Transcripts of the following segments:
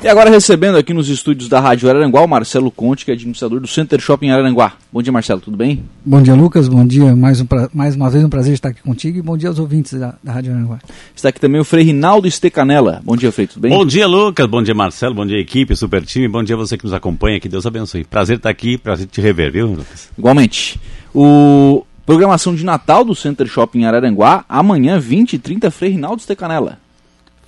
E agora recebendo aqui nos estúdios da Rádio Araranguá o Marcelo Conte, que é administrador do Center Shopping Araranguá. Bom dia, Marcelo, tudo bem? Bom dia, Lucas. Bom dia. Mais, um pra... Mais uma vez um prazer estar aqui contigo e bom dia aos ouvintes da, da Rádio Araranguá. Está aqui também o Frei Rinaldo Estecanela. Bom dia, Frei, tudo bem? Bom dia, Lucas. Bom dia, Marcelo. Bom dia, equipe, super time. Bom dia a você que nos acompanha. Que Deus abençoe. Prazer estar aqui, prazer te rever, viu, Lucas? Igualmente. O programação de Natal do Center Shopping Araranguá, amanhã, 20 e 30, Frei Rinaldo Estecanela.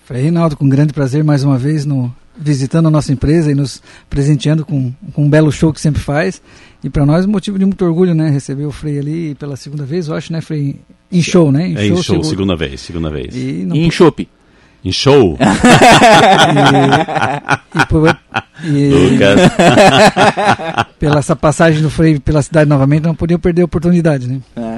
Frei Rinaldo, com grande prazer mais uma vez no visitando a nossa empresa e nos presenteando com, com um belo show que sempre faz. E para nós, motivo de muito orgulho, né? Receber o Frei ali pela segunda vez, eu acho, né, Frei? Em show, né? Em é, show, em show segunda vez, segunda vez. E, e em chope. Em show. e, e, por, e Lucas. pela essa passagem do Frei pela cidade novamente, não podia perder a oportunidade, né? É.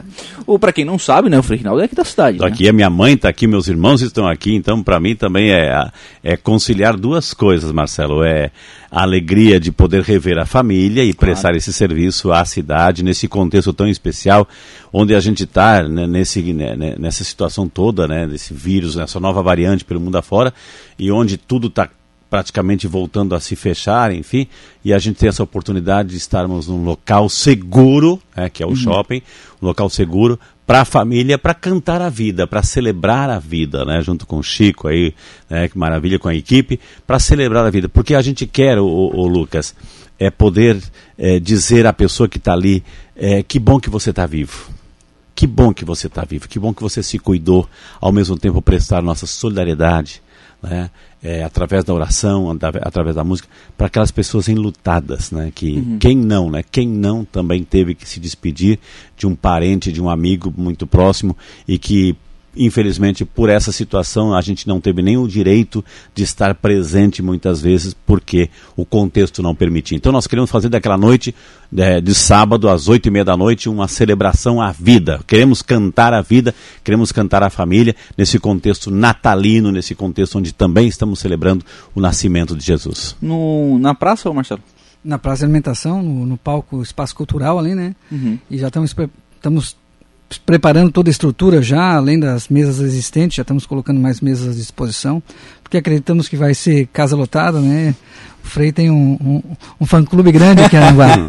Ou para quem não sabe, né, o Frei Rinaldo é aqui da cidade. Tô né? aqui, a minha mãe está aqui, meus irmãos estão aqui, então para mim também é, é conciliar duas coisas, Marcelo. É a alegria de poder rever a família e claro. prestar esse serviço à cidade, nesse contexto tão especial, onde a gente está né, nesse, né, né, nessa situação toda, né, desse vírus, nessa nova variante pelo mundo afora, e onde tudo está praticamente voltando a se fechar, enfim, e a gente tem essa oportunidade de estarmos num local seguro, né, que é o uhum. shopping, um local seguro para a família, para cantar a vida, para celebrar a vida, né, junto com o Chico aí, né, que maravilha com a equipe, para celebrar a vida, porque a gente quer, o, o Lucas, é poder é, dizer à pessoa que está ali, é, que bom que você está vivo. Que bom que você está vivo, que bom que você se cuidou, ao mesmo tempo prestar nossa solidariedade, né? É, através da oração, através da música, para aquelas pessoas enlutadas, né? Que uhum. quem não, né? Quem não também teve que se despedir de um parente, de um amigo muito próximo e que infelizmente, por essa situação, a gente não teve nem o direito de estar presente muitas vezes, porque o contexto não permitia. Então, nós queremos fazer daquela noite, é, de sábado, às oito e meia da noite, uma celebração à vida. Queremos cantar a vida, queremos cantar a família, nesse contexto natalino, nesse contexto onde também estamos celebrando o nascimento de Jesus. No, na praça, Marcelo? Na Praça de Alimentação, no, no palco Espaço Cultural ali, né? Uhum. E já estamos, estamos preparando toda a estrutura já, além das mesas existentes, já estamos colocando mais mesas à disposição, porque acreditamos que vai ser casa lotada, né? O Frei tem um, um, um fã-clube grande aqui em Aranguá.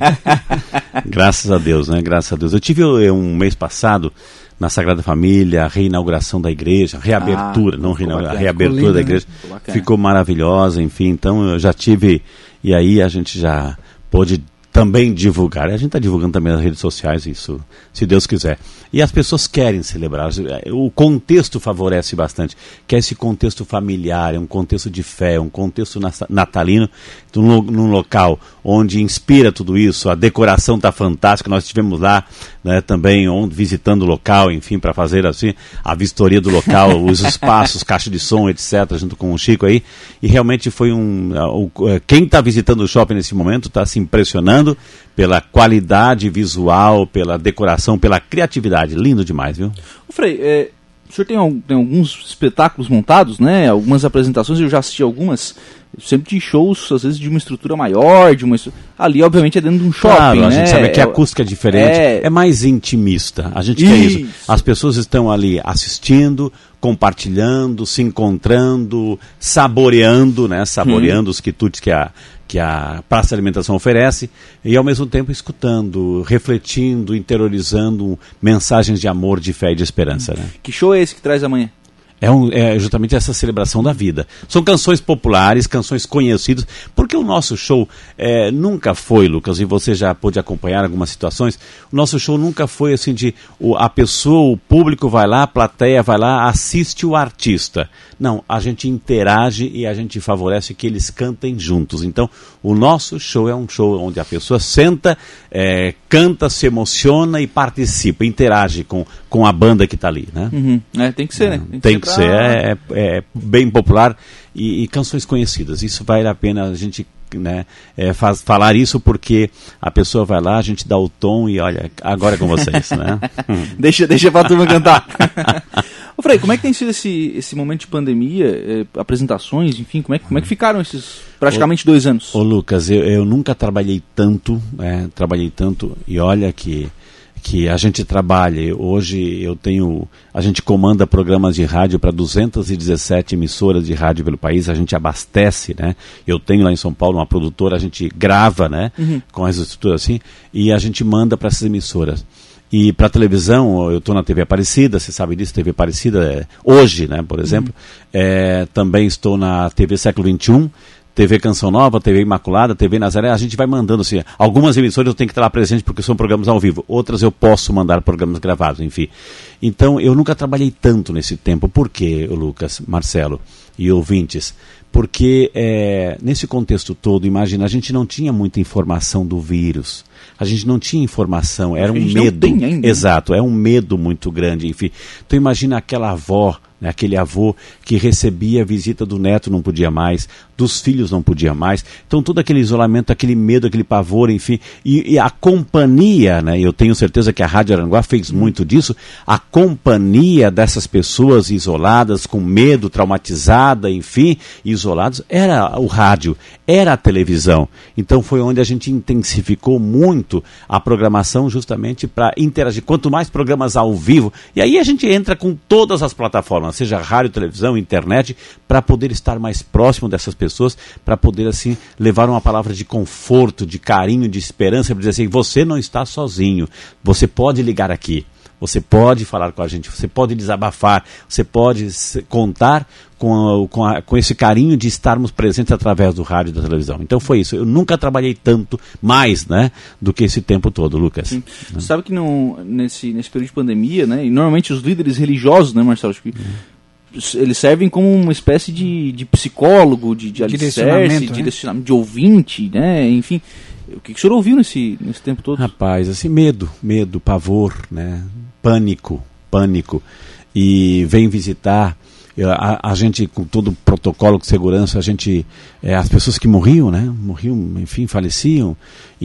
Graças a Deus, né? Graças a Deus. Eu tive eh, um mês passado na Sagrada Família, a reinauguração da igreja, reabertura, ah, não reinauguração, a reabertura lindo, da igreja. Né? Ficou maravilhosa, enfim, então eu já tive, e aí a gente já pôde também divulgar. A gente está divulgando também nas redes sociais isso, se Deus quiser. E as pessoas querem celebrar. O contexto favorece bastante, que é esse contexto familiar, é um contexto de fé, um contexto natalino, num, num local onde inspira tudo isso. A decoração está fantástica. Nós estivemos lá né, também visitando o local, enfim, para fazer assim a vistoria do local, os espaços, caixa de som, etc., junto com o Chico aí. E realmente foi um. Quem está visitando o shopping nesse momento está se impressionando pela qualidade visual, pela decoração, pela criatividade. Lindo demais, viu? O Frei, é, o senhor tem, tem, alguns espetáculos montados, né? Algumas apresentações, eu já assisti algumas. Sempre de shows, às vezes, de uma estrutura maior, de uma Ali, obviamente, é dentro de um shopping. Claro, a né? gente sabe que a acústica é diferente, é, é mais intimista. A gente isso. quer isso. As pessoas estão ali assistindo, compartilhando, se encontrando, saboreando, né? Saboreando hum. os quitutes que a, que a Praça de Alimentação oferece e ao mesmo tempo escutando, refletindo, interiorizando mensagens de amor, de fé e de esperança. Né? Que show é esse que traz amanhã? É, um, é, justamente essa celebração da vida. São canções populares, canções conhecidas, porque o nosso show é, nunca foi, Lucas, e você já pôde acompanhar algumas situações, o nosso show nunca foi assim de o, a pessoa, o público vai lá, a plateia vai lá, assiste o artista. Não, a gente interage e a gente favorece que eles cantem juntos. Então, o nosso show é um show onde a pessoa senta, é, canta, se emociona e participa, interage com, com a banda que está ali, né? Uhum. É, tem que ser, né? Tem, tem que ser, é, é, é, bem popular e, e, canções conhecidas. Isso vale a pena a gente né, é, faz, falar isso porque a pessoa vai lá, a gente dá o tom e olha, agora é com vocês, né? deixa, deixa pra turma cantar. Ô Frei, como é que tem sido esse, esse momento de pandemia, eh, apresentações, enfim, como é, como é que ficaram esses praticamente ô, dois anos? Ô Lucas, eu, eu nunca trabalhei tanto, é, trabalhei tanto, e olha que que a gente trabalha. Hoje eu tenho, a gente comanda programas de rádio para 217 emissoras de rádio pelo país, a gente abastece, né? Eu tenho lá em São Paulo uma produtora, a gente grava, né? Uhum. Com as estruturas assim, e a gente manda para essas emissoras. E para televisão, eu estou na TV Aparecida, você sabe disso, TV Aparecida, é, hoje, né, por exemplo. Uhum. É, também estou na TV Século XXI, TV Canção Nova, TV Imaculada, TV Nazaré, a gente vai mandando assim. Algumas emissoras eu tenho que estar lá presente porque são programas ao vivo, outras eu posso mandar programas gravados, enfim. Então eu nunca trabalhei tanto nesse tempo. Por quê, Lucas, Marcelo e ouvintes? Porque é, nesse contexto todo, imagina, a gente não tinha muita informação do vírus. A gente não tinha informação, era um medo. Exato, é um medo muito grande, enfim. Então imagina aquela avó né, aquele avô que recebia a visita do neto não podia mais, dos filhos não podia mais. Então todo aquele isolamento, aquele medo, aquele pavor, enfim, e, e a companhia, né, eu tenho certeza que a Rádio Aranguá fez muito disso, a companhia dessas pessoas isoladas, com medo, traumatizada, enfim, isolados, era o rádio, era a televisão. Então foi onde a gente intensificou muito a programação justamente para interagir. Quanto mais programas ao vivo, e aí a gente entra com todas as plataformas seja rádio, televisão, internet, para poder estar mais próximo dessas pessoas, para poder assim levar uma palavra de conforto, de carinho, de esperança, para dizer assim, você não está sozinho, você pode ligar aqui. Você pode falar com a gente, você pode desabafar, você pode contar com, a, com, a, com, esse carinho de estarmos presentes através do rádio e da televisão. Então foi isso. Eu nunca trabalhei tanto mais, né, do que esse tempo todo, Lucas. Sim. Você sabe que não, nesse, nesse período de pandemia, né, e normalmente os líderes religiosos, né, Marcelo, acho que eles servem como uma espécie de, de psicólogo, de, de alicerce, de, né? de ouvinte, né, enfim. O que, que o senhor ouviu nesse, nesse tempo todo? Rapaz, assim, medo, medo, pavor, né? Pânico, pânico. E vem visitar a, a, gente com todo o protocolo de segurança, a gente é, as pessoas que morriam, né, morriam, enfim, faleciam,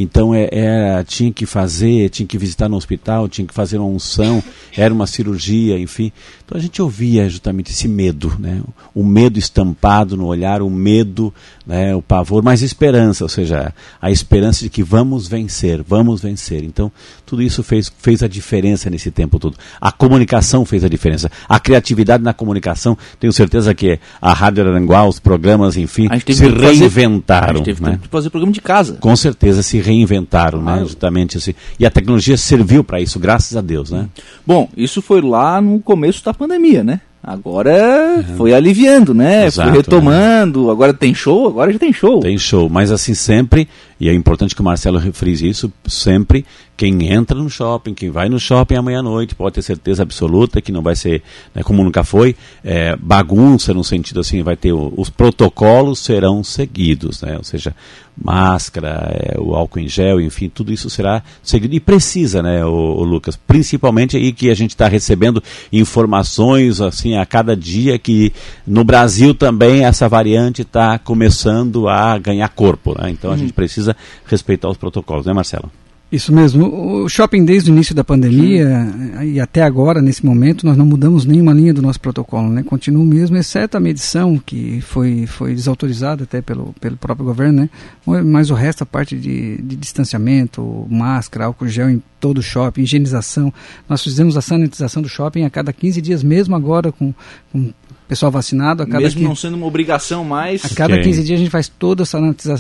então é, é, tinha que fazer, tinha que visitar no hospital, tinha que fazer uma unção, era uma cirurgia, enfim. Então a gente ouvia justamente esse medo, né? o medo estampado no olhar, o medo, né? o pavor, mas esperança, ou seja, a esperança de que vamos vencer, vamos vencer. Então tudo isso fez, fez a diferença nesse tempo todo. A comunicação fez a diferença, a criatividade na comunicação, tenho certeza que a Rádio Aranguá, os programas, enfim, se reinventaram. A gente teve né? que fazer programa de casa. Com certeza se reinventaram, né? Justamente assim. E a tecnologia serviu para isso, graças a Deus, né? Bom, isso foi lá no começo da pandemia, né? Agora uhum. foi aliviando, né? Exato, foi retomando. Né? Agora tem show, agora já tem show. Tem show, mas assim sempre, e é importante que o Marcelo refrise isso, sempre quem entra no shopping, quem vai no shopping amanhã à noite, pode ter certeza absoluta que não vai ser, né, como nunca foi, é, bagunça no sentido assim, vai ter o, os protocolos serão seguidos, né? Ou seja, máscara, é, o álcool em gel, enfim, tudo isso será seguido e precisa, né, o, o Lucas? Principalmente aí que a gente está recebendo informações assim a cada dia que no Brasil também essa variante está começando a ganhar corpo, né? Então a uhum. gente precisa respeitar os protocolos, né, Marcelo? Isso mesmo. O shopping, desde o início da pandemia Sim. e até agora, nesse momento, nós não mudamos nenhuma linha do nosso protocolo. Né? Continua o mesmo, exceto a medição, que foi, foi desautorizada até pelo, pelo próprio governo. Né? Mas o resto, a parte de, de distanciamento, máscara, álcool gel em todo o shopping, higienização. Nós fizemos a sanitização do shopping a cada 15 dias, mesmo agora com, com pessoal vacinado. A cada Mesmo não sendo uma obrigação mais. A cada 15 dias a gente faz toda a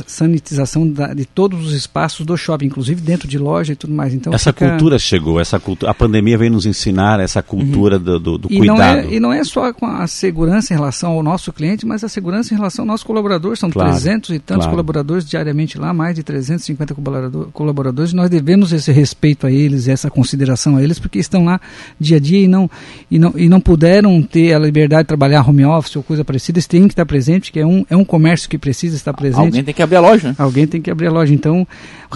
sanitização da, de todos os espaços do shopping, inclusive dentro de loja e tudo mais. Então essa fica... cultura chegou, essa cultura, a pandemia veio nos ensinar essa cultura uhum. do, do, do e cuidado. Não é, e não é só com a segurança em relação ao nosso cliente, mas a segurança em relação ao nosso colaborador. São claro, 300 e tantos claro. colaboradores diariamente lá, mais de 350 colaboradores. Nós devemos esse respeito a eles, essa consideração a eles, porque estão lá dia a dia e não, e não, e não puderam ter a liberdade de trabalhar trabalhar home office ou coisa parecida, eles têm que estar presente, que é um, é um comércio que precisa estar presente. Alguém tem que abrir a loja. Né? Alguém tem que abrir a loja. Então,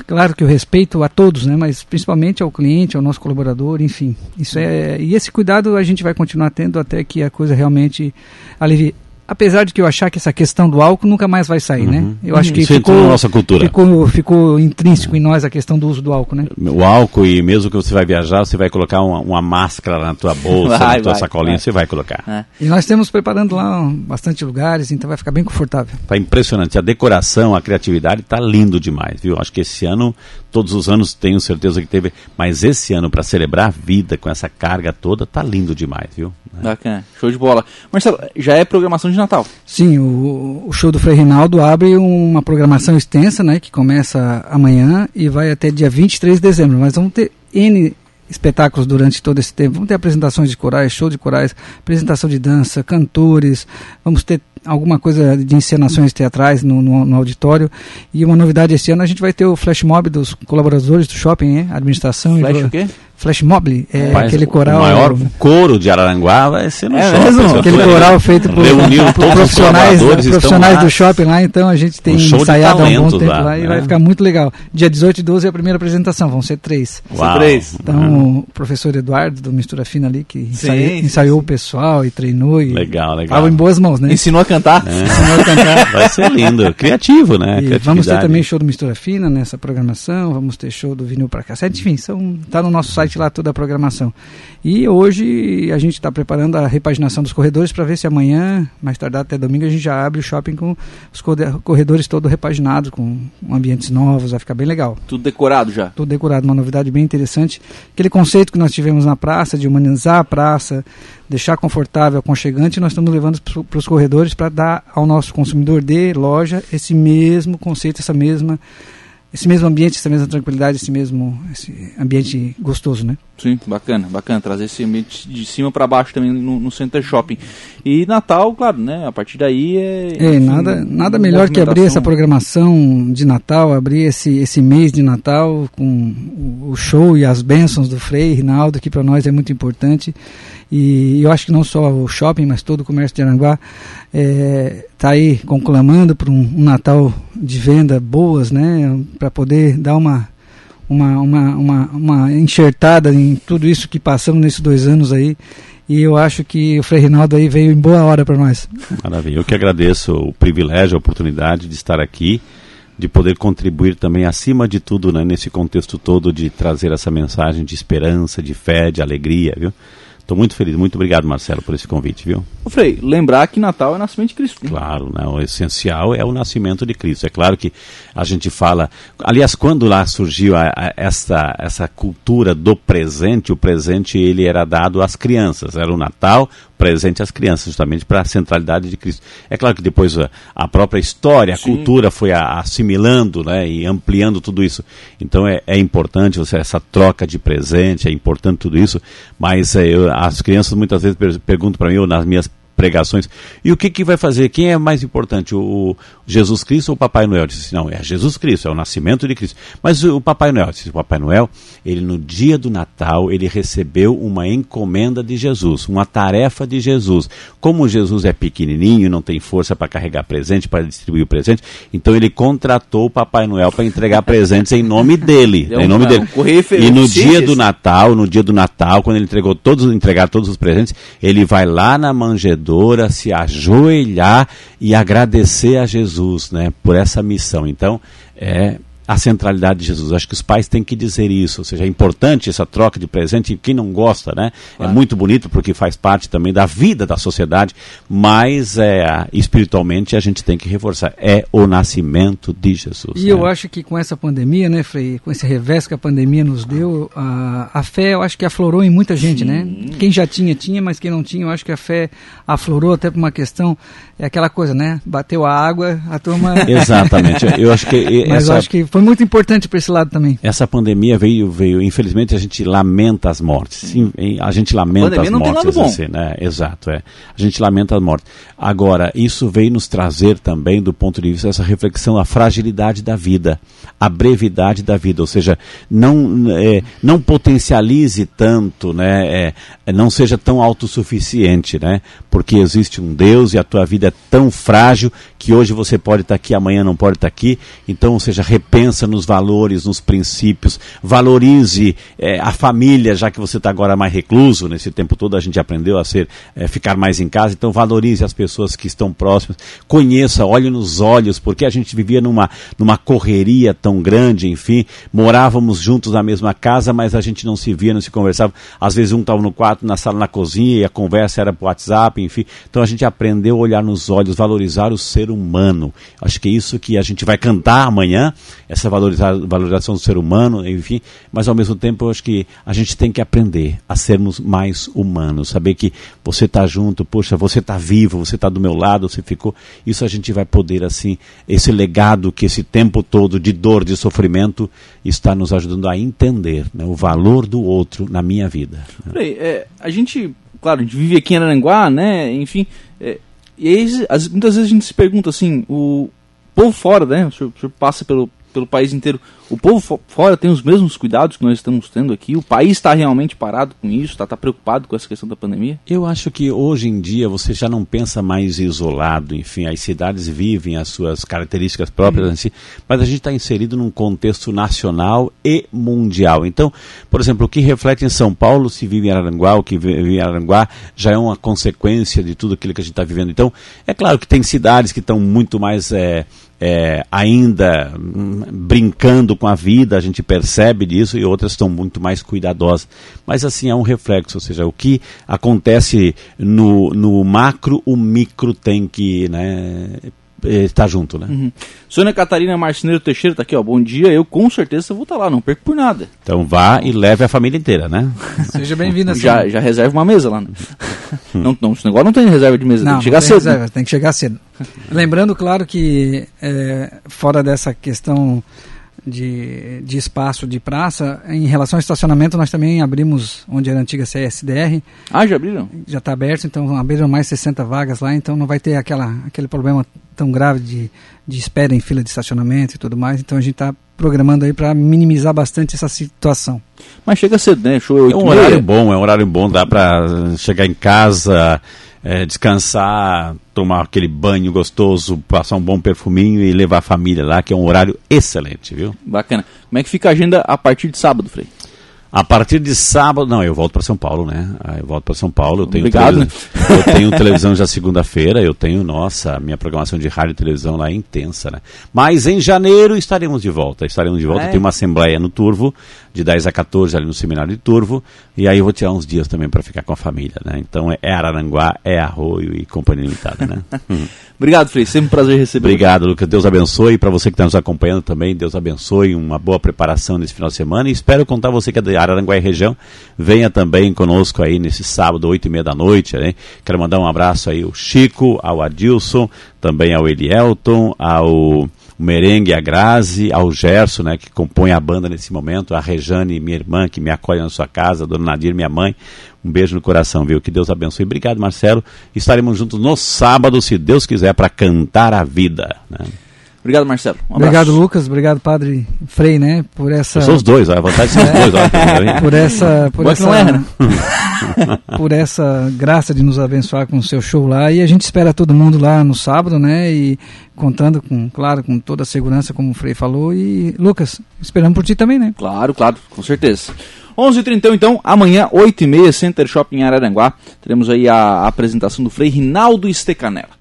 claro que eu respeito a todos, né, mas principalmente ao cliente, ao nosso colaborador, enfim. Isso é, e esse cuidado a gente vai continuar tendo até que a coisa realmente alivie apesar de que eu achar que essa questão do álcool nunca mais vai sair, né? uhum. né? Eu acho que Isso ficou, nossa cultura. Ficou, ficou intrínseco em nós a questão do uso do álcool, né? O álcool e mesmo que você vai viajar, você vai colocar uma, uma máscara na tua bolsa, vai, na tua vai, sacolinha, vai. você vai colocar. É. E nós temos preparando lá bastante lugares, então vai ficar bem confortável. Tá impressionante. A decoração, a criatividade tá lindo demais, viu? Acho que esse ano todos os anos tenho certeza que teve, mas esse ano para celebrar a vida com essa carga toda tá lindo demais, viu? Bacana, show de bola. Marcelo, já é programação de Natal? Sim, o, o show do Frei Rinaldo abre uma programação extensa, né, que começa amanhã e vai até dia 23 de dezembro, mas vamos ter N espetáculos durante todo esse tempo. Vamos ter apresentações de corais, show de corais, apresentação de dança, cantores, vamos ter alguma coisa de encenações teatrais no, no, no, auditório. E uma novidade esse ano, a gente vai ter o flash mob dos colaboradores do shopping, hein? administração. Flash e, o quê? Flash Mob, é Mas aquele coral. O maior coro de Araranguá vai ser no é shopping. Mesmo? Aquele coral feito por, por profissionais, profissionais do shopping lá, então a gente tem um ensaiado há um bom tempo lá, lá e vai ficar muito legal. Dia 18 e 12 é a primeira apresentação, vão ser três. Uau. três. Então uhum. o professor Eduardo, do Mistura Fina ali, que ensaiou, sim, ensaiou sim. o pessoal e treinou. E legal, legal. Estava em boas mãos, né? Ensinou a cantar. É. A cantar. Vai ser lindo, criativo, né? Vamos ter também show do Mistura Fina nessa programação, vamos ter show do Vinil para Cassete, enfim, são, tá no nosso site lá toda a programação programação. E hoje a gente está preparando a repaginação dos corredores para ver se amanhã, mais tarde até domingo, a gente já abre o shopping com os corredores todos repaginados, com ambientes novos, vai ficar bem legal. Tudo decorado já? Tudo decorado, uma novidade bem interessante. Aquele conceito que nós tivemos na praça, de humanizar a praça, deixar confortável, aconchegante, nós estamos levando para os corredores para dar ao nosso consumidor de loja esse mesmo conceito, essa mesma esse mesmo ambiente, essa mesma tranquilidade, esse mesmo esse ambiente gostoso, né? Sim, bacana, bacana. Trazer esse ambiente de cima para baixo também no, no, Center Shopping. E Natal, claro, né? A partir daí é. É, enfim, nada, nada melhor que abrir essa programação de Natal, abrir esse, esse mês de Natal com o show e as bênçãos do Frei Rinaldo, que para nós é muito importante. E eu acho que não só o shopping, mas todo o comércio de Aranguá está é, tá aí conclamando por um, um, Natal de venda boas, né? Para poder dar uma, uma, uma, uma, uma enxertada em tudo isso que passamos nesses dois anos aí. E eu acho que o Frei Rinaldo aí veio em boa hora para nós. Maravilha. Eu que agradeço o privilégio, a oportunidade de estar aqui de poder contribuir também, acima de tudo, né, nesse contexto todo, de trazer essa mensagem de esperança, de fé, de alegria, viu? Estou muito feliz. Muito obrigado, Marcelo, por esse convite, viu? Ô Frei, lembrar que Natal é o nascimento de Cristo. Né? Claro, né? o essencial é o nascimento de Cristo. É claro que a gente fala. Aliás, quando lá surgiu a, a, essa, essa cultura do presente, o presente ele era dado às crianças. Era o Natal, presente às crianças, justamente para a centralidade de Cristo. É claro que depois a, a própria história, a Sim. cultura foi a, assimilando né, e ampliando tudo isso. Então é, é, importante você, essa troca de presente, é importante tudo isso, mas é, eu, as crianças muitas vezes perguntam para mim, ou nas minhas pregações. E o que, que vai fazer? Quem é mais importante, o, Jesus Cristo ou o Papai Noel? Disse, assim, não, é Jesus Cristo, é o nascimento de Cristo. Mas o Papai Noel, disse, o Papai Noel, ele no dia do Natal, ele recebeu uma encomenda de Jesus, uma tarefa de Jesus. Como Jesus é pequenininho, não tem força para carregar presente, para distribuir o presente, então ele contratou o Papai Noel para entregar presentes em nome dele, em nome dele. Um e no dia do Natal, no dia do Natal, quando ele entregou todos, entregar todos os presentes, ele vai lá na manjedoura se ajoelhar e agradecer a Jesus né, por essa missão. Então, é a centralidade de Jesus. Acho que os pais têm que dizer isso, ou seja, é importante essa troca de presente, quem não gosta, né? É claro. É muito bonito porque faz parte também da vida da sociedade, mas é, espiritualmente a gente tem que reforçar, é o nascimento de Jesus. E né? eu acho que com essa pandemia, né, Frei, com esse revés que a pandemia nos deu, a, a fé eu acho que aflorou em muita gente, né? Sim. né? Quem já tinha, tinha, mas quem não tinha, eu acho que a fé aflorou até por uma questão, é aquela coisa, né? Bateu a água, a turma... Exatamente, eu acho que... mas essa... eu acho que foi muito importante para esse lado também. Essa pandemia veio, veio, infelizmente a gente lamenta as mortes. Sim, a gente lamenta a as mortes. Assim, né? Exato, é. A gente lamenta as mortes. Agora, isso veio nos trazer também, do ponto de vista dessa reflexão, a fragilidade da vida, a brevidade da vida. Ou seja, não, é, não potencialize tanto, né? É, não seja tão autossuficiente, né? Porque existe um Deus e a tua vida é tão frágil que hoje você pode estar aqui, amanhã não pode estar aqui. Então, ou seja, repense pensa nos valores, nos princípios, valorize é, a família, já que você está agora mais recluso, nesse tempo todo a gente aprendeu a ser, é, ficar mais em casa, então valorize as pessoas que estão próximas, conheça, olhe nos olhos, porque a gente vivia numa, numa correria tão grande, enfim, morávamos juntos na mesma casa, mas a gente não se via, não se conversava, às vezes um estava no quarto, na sala, na cozinha, e a conversa era por WhatsApp, enfim, então a gente aprendeu a olhar nos olhos, valorizar o ser humano, acho que é isso que a gente vai cantar amanhã, essa valoriza valorização do ser humano, enfim, mas ao mesmo tempo eu acho que a gente tem que aprender a sermos mais humanos, saber que você está junto, poxa, você está vivo, você está do meu lado, você ficou, isso a gente vai poder assim, esse legado que esse tempo todo de dor, de sofrimento está nos ajudando a entender né, o valor do outro na minha vida. Peraí, é, a gente, claro, a gente vive aqui em Aranguá, né, enfim, é, e aí, as, muitas vezes a gente se pergunta assim, o povo fora, né? O senhor, o senhor passa pelo, pelo país inteiro. O povo fora tem os mesmos cuidados que nós estamos tendo aqui? O país está realmente parado com isso? Está tá preocupado com essa questão da pandemia? Eu acho que hoje em dia você já não pensa mais isolado. Enfim, as cidades vivem as suas características próprias, uhum. assim, mas a gente está inserido num contexto nacional e mundial. Então, por exemplo, o que reflete em São Paulo se vive em Aranguá, o que vive em Aranguá já é uma consequência de tudo aquilo que a gente está vivendo. Então, é claro que tem cidades que estão muito mais é, é, ainda hum, brincando com a vida, a gente percebe disso, e outras estão muito mais cuidadosas. Mas assim, é um reflexo, ou seja, o que acontece no, no macro, o micro tem que né, está junto, né? Uhum. Sônia Catarina Marceneiro Teixeira está aqui, ó. Bom dia, eu com certeza vou estar tá lá, não perco por nada. Então vá e leve a família inteira, né? Seja bem-vinda. já, já reserva uma mesa lá. Né? não, não, esse negócio não tem reserva de mesa, não, tem que chegar tem cedo. Reserva, tem que chegar cedo. Lembrando, claro, que é, fora dessa questão de, de espaço de praça. Em relação ao estacionamento, nós também abrimos onde era a antiga CSDR. Ah, já abriram? Já está aberto, então abriram mais 60 vagas lá, então não vai ter aquela, aquele problema tão grave de, de espera em fila de estacionamento e tudo mais. Então a gente está programando aí para minimizar bastante essa situação. Mas chega cedo, né? Show é um horário bom, é um horário bom, dá para chegar em casa é, descansar, tomar aquele banho gostoso, passar um bom perfuminho e levar a família lá, que é um horário excelente, viu? Bacana. Como é que fica a agenda a partir de sábado, Frei? A partir de sábado, não, eu volto para São Paulo, né? Ah, eu volto para São Paulo, eu tenho Obrigado, televisão, eu tenho televisão já segunda-feira, eu tenho, nossa, minha programação de rádio e televisão lá é intensa, né? Mas em janeiro estaremos de volta, estaremos de volta, é. tem uma assembleia no Turvo, de 10 a 14 ali no seminário de Turvo, e aí eu vou tirar uns dias também para ficar com a família, né? Então é Araranguá, é Arroio e Companhia Limitada, né? Obrigado, Frei, sempre um prazer receber. Obrigado, Lucas, Deus abençoe, para você que está nos acompanhando também, Deus abençoe, uma boa preparação nesse final de semana, e espero contar você que é de Araranguá e região, venha também conosco aí nesse sábado, 8 e meia da noite, né? Quero mandar um abraço aí ao Chico, ao Adilson, também ao Elielton, ao Merengue, a Grazi, ao Gerson, né, que compõe a banda nesse momento, a Rejane, minha irmã, que me acolhe na sua casa, a dona Nadir, minha mãe. Um beijo no coração, viu? Que Deus abençoe. Obrigado, Marcelo. Estaremos juntos no sábado, se Deus quiser, para cantar a vida. Né? Obrigado, Marcelo. Um obrigado, Lucas. Obrigado, Padre Frei, né? Por essa. São os dois, a vontade são os é. dois. Olha, por essa. Por essa... Não erra, né? por essa graça de nos abençoar com o seu show lá. E a gente espera todo mundo lá no sábado, né? E contando com, claro, com toda a segurança, como o Frei falou. E, Lucas, esperamos por ti também, né? Claro, claro, com certeza. 11h30 então, amanhã, 8h30, Center Shopping Araranguá. Teremos aí a apresentação do Frei Rinaldo Estecanela.